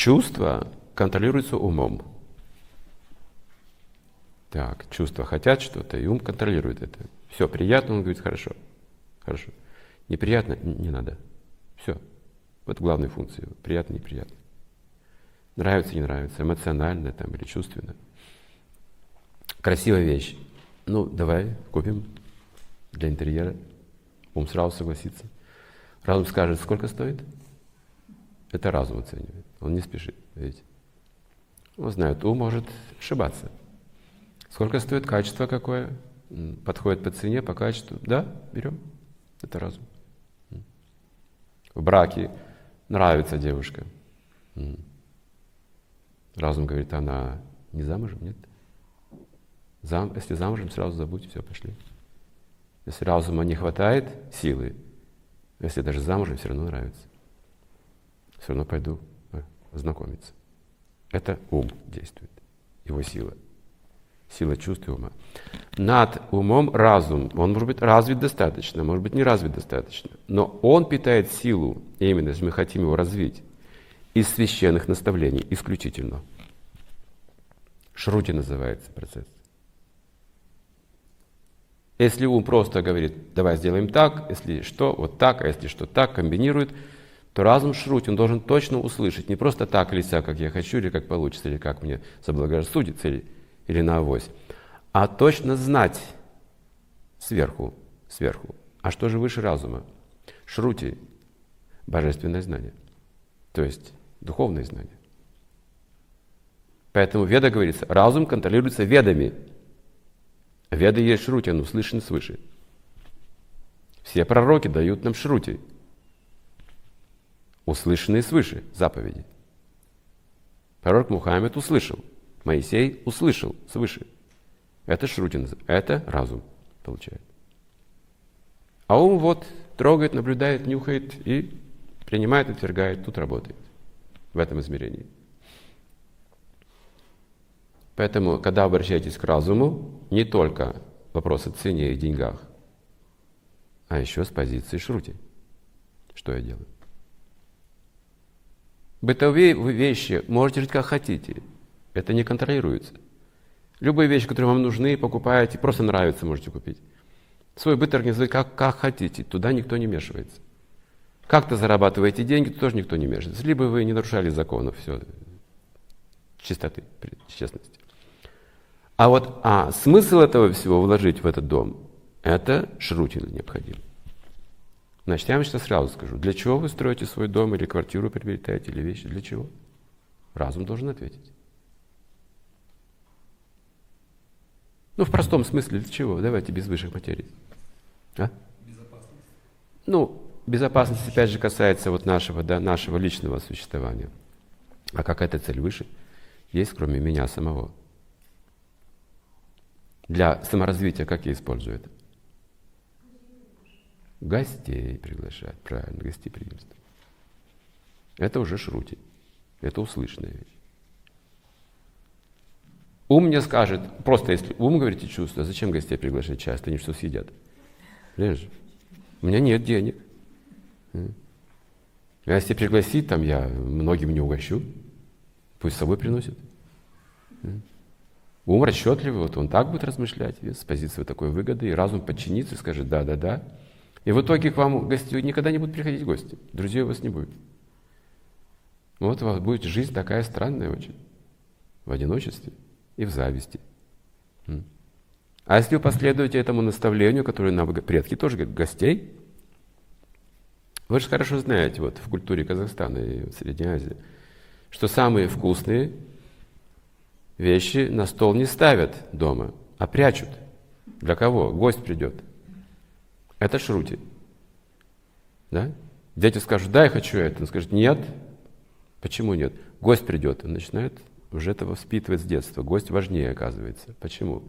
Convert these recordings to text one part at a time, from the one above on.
чувства контролируются умом. Так, чувства хотят что-то, и ум контролирует это. Все, приятно, он говорит, хорошо, хорошо. Неприятно, не надо. Все. Вот главная функция. Приятно, неприятно. Нравится, не нравится, эмоционально там или чувственно. Красивая вещь. Ну, давай купим для интерьера. Ум сразу согласится. Разум скажет, сколько стоит? Это разум оценивает. Он не спешит, видите. Он знает, ум может ошибаться. Сколько стоит качество какое? Подходит по цене, по качеству. Да, берем. Это разум. В браке нравится девушка. Разум говорит, она не замужем, нет? Зам, если замужем, сразу забудь, все, пошли. Если разума не хватает силы, если даже замужем, все равно нравится. Все равно пойду э, знакомиться. Это ум действует, его сила. Сила чувств ума. Над умом разум. Он может быть развит достаточно, может быть не развит достаточно. Но он питает силу, именно если мы хотим его развить, из священных наставлений исключительно. Шрути называется процесс. Если ум просто говорит, давай сделаем так, если что, вот так, а если что так, комбинирует, то разум шрути, он должен точно услышать, не просто так или сяк, как я хочу, или как получится, или как мне заблагорассудится, или, или на авось, а точно знать сверху, сверху. А что же выше разума? Шрути – божественное знание, то есть духовное знание. Поэтому Веда говорится, разум контролируется ведами – Веды есть шрути, он услышан свыше. Все пророки дают нам шрути, услышанные свыше заповеди. Пророк Мухаммед услышал, Моисей услышал свыше. Это шрути, это разум получает. А ум вот трогает, наблюдает, нюхает и принимает, отвергает, тут работает в этом измерении. Поэтому, когда обращаетесь к разуму, не только вопрос о цене и деньгах, а еще с позиции шрути. Что я делаю? Бытовые вещи можете жить как хотите. Это не контролируется. Любые вещи, которые вам нужны, покупаете, просто нравятся, можете купить. Свой быт организуйте как, как хотите, туда никто не вмешивается. Как-то зарабатываете деньги, тоже никто не вмешивается. Либо вы не нарушали законов, все, чистоты, честности. А вот а, смысл этого всего вложить в этот дом, это шрутин необходим. Значит, я вам сейчас сразу скажу, для чего вы строите свой дом или квартиру приобретаете, или вещи, для чего? Разум должен ответить. Ну, в простом смысле, для чего? Давайте без высших материй. А? Безопасность. Ну, безопасность, опять же, касается вот нашего, да, нашего личного существования. А какая-то цель выше есть, кроме меня самого для саморазвития какие используют? Гостей приглашать, правильно, гостеприимство. Это уже шрути, это услышанная вещь. Ум мне скажет, просто если ум говорите чувство, зачем гостей приглашать часто, они что съедят? Понимаешь? У меня нет денег. Если пригласить, там я многим не угощу, пусть с собой приносят. Ум расчетливый, вот он так будет размышлять с позиции такой выгоды, и разум подчинится и скажет «да, да, да». И в итоге к вам гости никогда не будут приходить гости, друзей у вас не будет. Вот у вас будет жизнь такая странная очень, в одиночестве и в зависти. А если вы последуете этому наставлению, которое нам предки тоже говорят, гостей, вы же хорошо знаете вот в культуре Казахстана и в Средней Азии, что самые вкусные вещи на стол не ставят дома, а прячут. Для кого? Гость придет. Это шрути. Да? Дети скажут, да, я хочу это. Он скажет, нет. Почему нет? Гость придет. Он начинает уже это воспитывать с детства. Гость важнее, оказывается. Почему?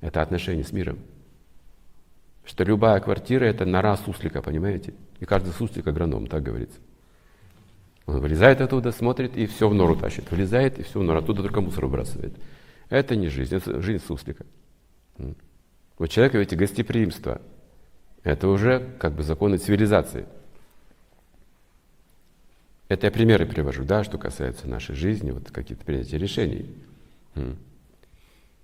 Это отношение с миром. Что любая квартира – это нора суслика, понимаете? И каждый суслик – агроном, так говорится. Он вылезает оттуда, смотрит и все в нору тащит. Вылезает и все в нору, оттуда только мусор выбрасывает. Это не жизнь, это жизнь суслика. У человека ведь гостеприимство. Это уже как бы законы цивилизации. Это я примеры привожу, да, что касается нашей жизни, вот какие-то принятия решений.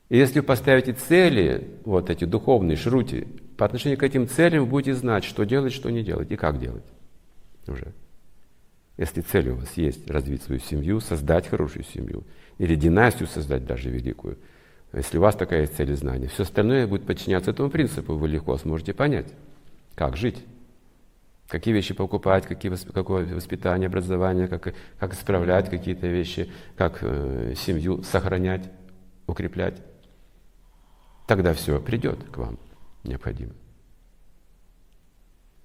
И если вы поставите цели, вот эти духовные шрути, по отношению к этим целям вы будете знать, что делать, что не делать и как делать уже. Если цель у вас есть развить свою семью, создать хорошую семью, или династию создать даже великую, если у вас такая цель и знание, все остальное будет подчиняться этому принципу, вы легко сможете понять, как жить, какие вещи покупать, какие, какое воспитание, образование, как, как исправлять какие-то вещи, как э, семью сохранять, укреплять. Тогда все придет к вам необходимо.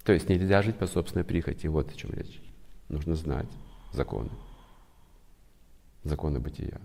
То есть нельзя жить по собственной прихоти, вот о чем речь. Нужно знать законы, законы бытия.